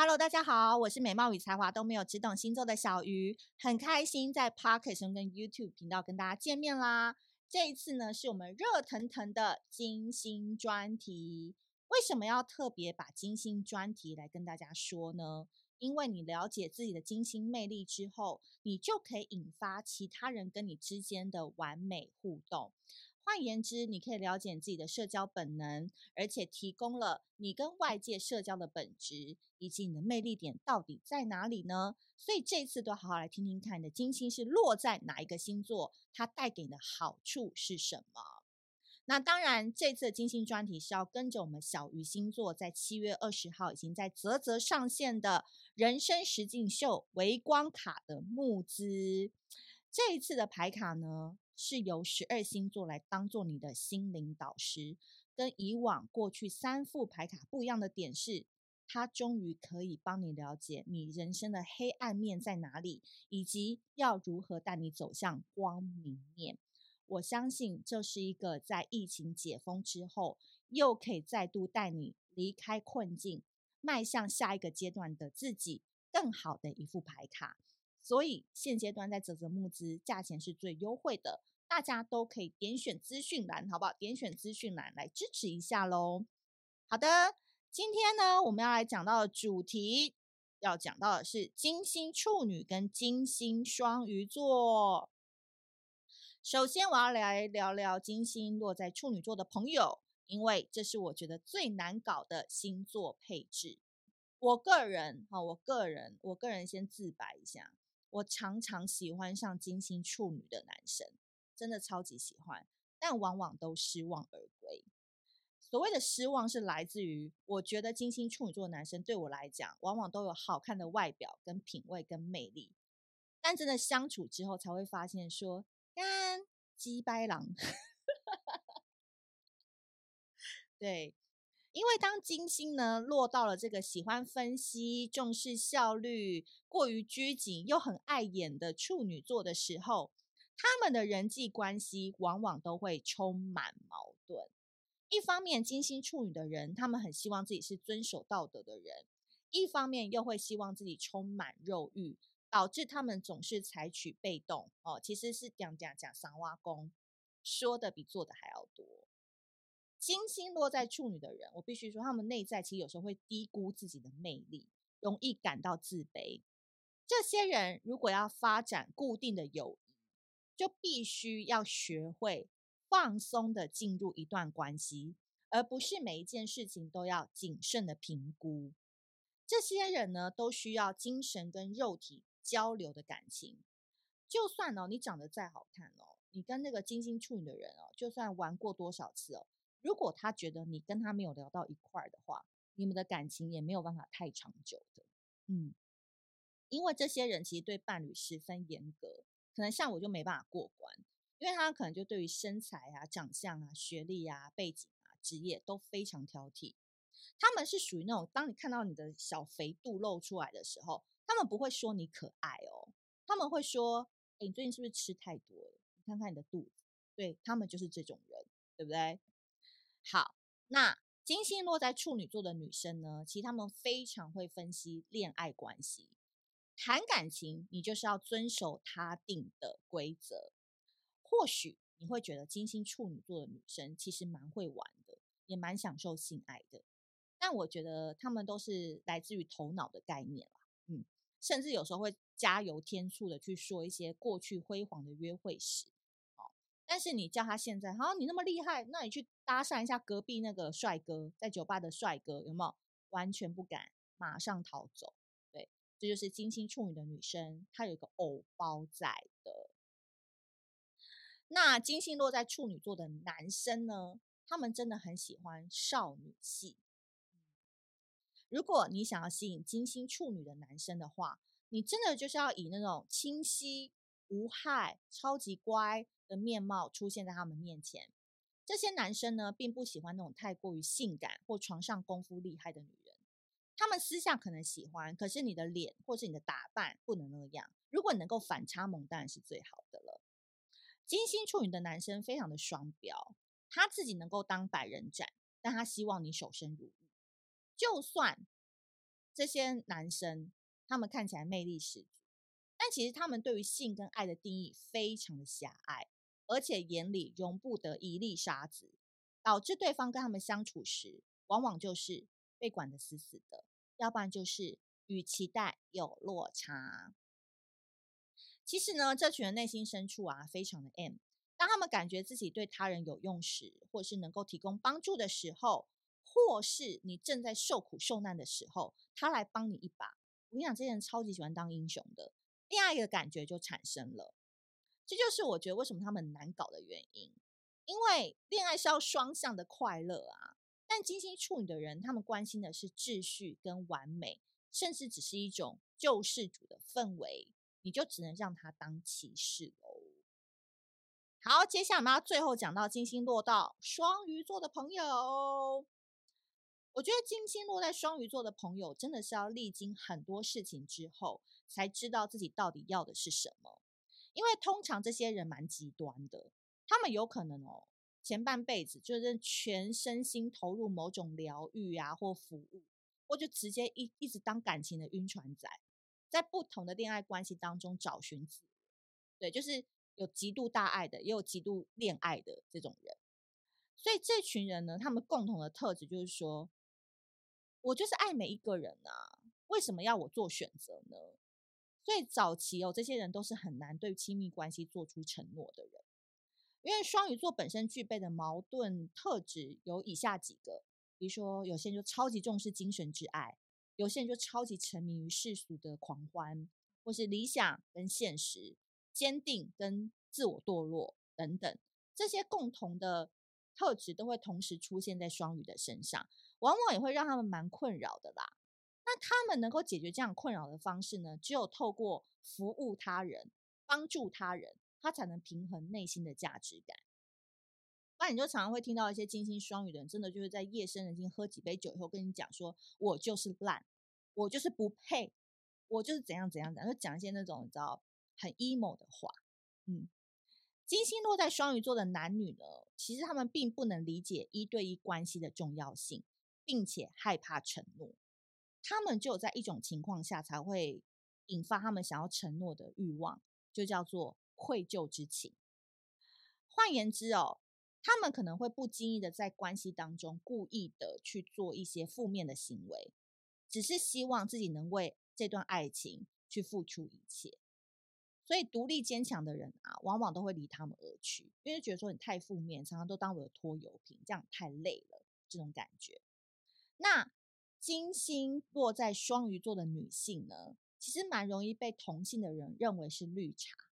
Hello，大家好，我是美貌与才华都没有，只懂星座的小鱼，很开心在 Podcast 跟 YouTube 频道跟大家见面啦。这一次呢，是我们热腾腾的金星专题。为什么要特别把金星专题来跟大家说呢？因为你了解自己的金星魅力之后，你就可以引发其他人跟你之间的完美互动。换言之，你可以了解自己的社交本能，而且提供了你跟外界社交的本质，以及你的魅力点到底在哪里呢？所以这次都好好来听听看，你的金星是落在哪一个星座，它带给你的好处是什么？那当然，这次的金星专题是要跟着我们小鱼星座，在七月二十号已经在啧啧上线的人生实境秀微光卡的募资。这一次的牌卡呢，是由十二星座来当做你的心灵导师，跟以往过去三副牌卡不一样的点是，它终于可以帮你了解你人生的黑暗面在哪里，以及要如何带你走向光明面。我相信这是一个在疫情解封之后，又可以再度带你离开困境，迈向下一个阶段的自己更好的一副牌卡。所以现阶段在泽泽募资，价钱是最优惠的，大家都可以点选资讯栏，好不好？点选资讯栏来支持一下喽。好的，今天呢，我们要来讲到的主题，要讲到的是金星处女跟金星双鱼座。首先，我要来聊聊金星落在处女座的朋友，因为这是我觉得最难搞的星座配置。我个人，哈，我个人，我个人先自白一下。我常常喜欢上金星处女的男生，真的超级喜欢，但往往都失望而归。所谓的失望是来自于，我觉得金星处女座的男生对我来讲，往往都有好看的外表、跟品味、跟魅力，但真的相处之后才会发现说，干鸡掰狼，对。因为当金星呢落到了这个喜欢分析、重视效率、过于拘谨又很爱演的处女座的时候，他们的人际关系往往都会充满矛盾。一方面，金星处女的人，他们很希望自己是遵守道德的人；一方面，又会希望自己充满肉欲，导致他们总是采取被动。哦，其实是讲讲讲三挖工，说的比做的还要多。金星落在处女的人，我必须说，他们内在其实有时候会低估自己的魅力，容易感到自卑。这些人如果要发展固定的友，就必须要学会放松的进入一段关系，而不是每一件事情都要谨慎的评估。这些人呢，都需要精神跟肉体交流的感情。就算哦，你长得再好看哦，你跟那个金星处女的人哦，就算玩过多少次哦。如果他觉得你跟他没有聊到一块的话，你们的感情也没有办法太长久的。嗯，因为这些人其实对伴侣十分严格，可能像我就没办法过关，因为他可能就对于身材啊、长相啊、学历啊、背景啊、职业都非常挑剔。他们是属于那种，当你看到你的小肥肚露出来的时候，他们不会说你可爱哦，他们会说：“哎，你最近是不是吃太多了？你看看你的肚子。”对，他们就是这种人，对不对？好，那金星落在处女座的女生呢，其实他们非常会分析恋爱关系，谈感情，你就是要遵守他定的规则。或许你会觉得金星处女座的女生其实蛮会玩的，也蛮享受性爱的，但我觉得她们都是来自于头脑的概念啦，嗯，甚至有时候会加油添醋的去说一些过去辉煌的约会史。但是你叫他现在，好，你那么厉害，那你去搭讪一下隔壁那个帅哥，在酒吧的帅哥，有没有？完全不敢，马上逃走。这就是金星处女的女生，她有一个偶包在的。那金星落在处女座的男生呢？他们真的很喜欢少女系。如果你想要吸引金星处女的男生的话，你真的就是要以那种清晰无害、超级乖。的面貌出现在他们面前，这些男生呢，并不喜欢那种太过于性感或床上功夫厉害的女人。他们私下可能喜欢，可是你的脸或是你的打扮不能那样。如果能够反差萌，当然是最好的了。金星处女的男生非常的双标，他自己能够当百人斩，但他希望你守身如玉。就算这些男生，他们看起来魅力十足，但其实他们对于性跟爱的定义非常的狭隘，而且眼里容不得一粒沙子，导致对方跟他们相处时，往往就是被管得死死的，要不然就是与期待有落差。其实呢，这群人内心深处啊，非常的 M。当他们感觉自己对他人有用时，或是能够提供帮助的时候，或是你正在受苦受难的时候，他来帮你一把。我跟你讲，这些人超级喜欢当英雄的，另外一个感觉就产生了。这就是我觉得为什么他们难搞的原因，因为恋爱是要双向的快乐啊。但金星处女的人，他们关心的是秩序跟完美，甚至只是一种救世主的氛围。你就只能让他当骑士喽。好，接下来我们要最后讲到金星落到双鱼座的朋友。我觉得金星落在双鱼座的朋友，真的是要历经很多事情之后，才知道自己到底要的是什么。因为通常这些人蛮极端的，他们有可能哦，前半辈子就是全身心投入某种疗愈啊，或服务，或就直接一一直当感情的晕船仔。在不同的恋爱关系当中找寻自我，对，就是有极度大爱的，也有极度恋爱的这种人。所以这群人呢，他们共同的特质就是说，我就是爱每一个人啊，为什么要我做选择呢？所以早期哦，这些人都是很难对亲密关系做出承诺的人，因为双鱼座本身具备的矛盾特质有以下几个，比如说有些人就超级重视精神之爱。有些人就超级沉迷于世俗的狂欢，或是理想跟现实，坚定跟自我堕落等等，这些共同的特质都会同时出现在双鱼的身上，往往也会让他们蛮困扰的啦。那他们能够解决这样困扰的方式呢？只有透过服务他人、帮助他人，他才能平衡内心的价值感。那你就常常会听到一些金星双鱼的人，真的就是在夜深人静喝几杯酒以后，跟你讲说：“我就是烂，我就是不配，我就是怎样怎样怎样。”就讲一些那种你知道很 emo 的话。嗯，金星落在双鱼座的男女呢，其实他们并不能理解一对一关系的重要性，并且害怕承诺。他们只有在一种情况下才会引发他们想要承诺的欲望，就叫做愧疚之情。换言之哦。他们可能会不经意的在关系当中故意的去做一些负面的行为，只是希望自己能为这段爱情去付出一切。所以独立坚强的人啊，往往都会离他们而去，因为觉得说你太负面，常常都当我的拖油瓶，这样太累了，这种感觉。那金星落在双鱼座的女性呢，其实蛮容易被同性的人认为是绿茶，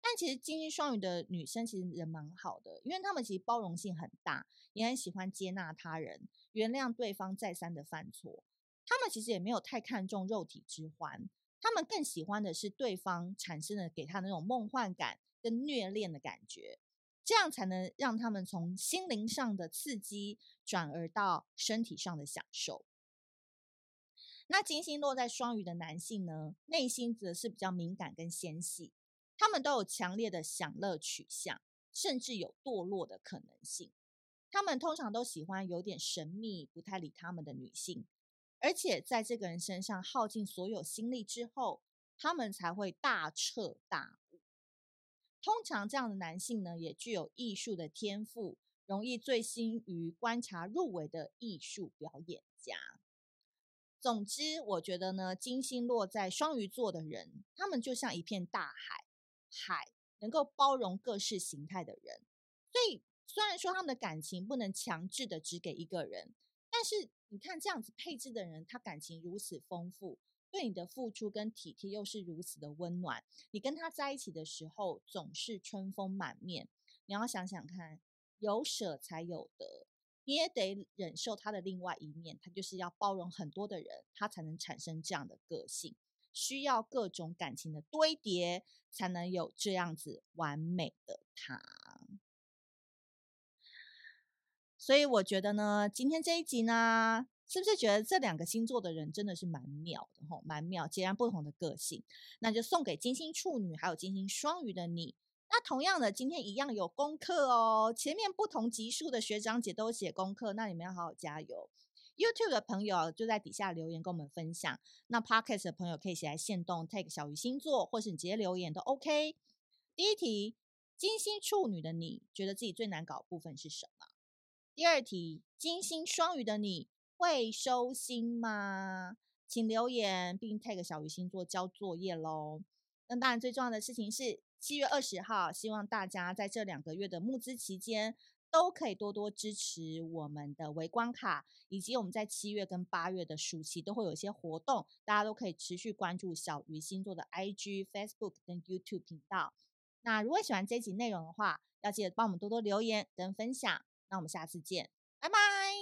但其实金星双鱼的女生其实人蛮好的，因为她们其实包容性很大，也很喜欢接纳他人，原谅对方再三的犯错。她们其实也没有太看重肉体之欢，她们更喜欢的是对方产生的给她那种梦幻感跟虐恋的感觉，这样才能让他们从心灵上的刺激转而到身体上的享受。那金星落在双鱼的男性呢，内心则是比较敏感跟纤细。他们都有强烈的享乐取向，甚至有堕落的可能性。他们通常都喜欢有点神秘、不太理他们的女性，而且在这个人身上耗尽所有心力之后，他们才会大彻大悟。通常这样的男性呢，也具有艺术的天赋，容易醉心于观察入围的艺术表演家。总之，我觉得呢，金星落在双鱼座的人，他们就像一片大海。海能够包容各式形态的人，所以虽然说他们的感情不能强制的只给一个人，但是你看这样子配置的人，他感情如此丰富，对你的付出跟体贴又是如此的温暖，你跟他在一起的时候总是春风满面。你要想想看，有舍才有得，你也得忍受他的另外一面，他就是要包容很多的人，他才能产生这样的个性。需要各种感情的堆叠，才能有这样子完美的他。所以我觉得呢，今天这一集呢，是不是觉得这两个星座的人真的是蛮妙的吼，蛮妙，截然不同的个性。那就送给金星处女还有金星双鱼的你。那同样的，今天一样有功课哦。前面不同级数的学长姐都写功课，那你们要好好加油。YouTube 的朋友就在底下留言跟我们分享。那 Podcast 的朋友可以写在限动 tag 小鱼星座，或是你直接留言都 OK。第一题，金星处女的你觉得自己最难搞部分是什么？第二题，金星双鱼的你会收心吗？请留言并 tag 小鱼星座交作业喽。那当然，最重要的事情是七月二十号，希望大家在这两个月的募资期间，都可以多多支持我们的围观卡，以及我们在七月跟八月的暑期都会有一些活动，大家都可以持续关注小鱼星座的 IG、Facebook 跟 YouTube 频道。那如果喜欢这集内容的话，要记得帮我们多多留言跟分享。那我们下次见，拜拜。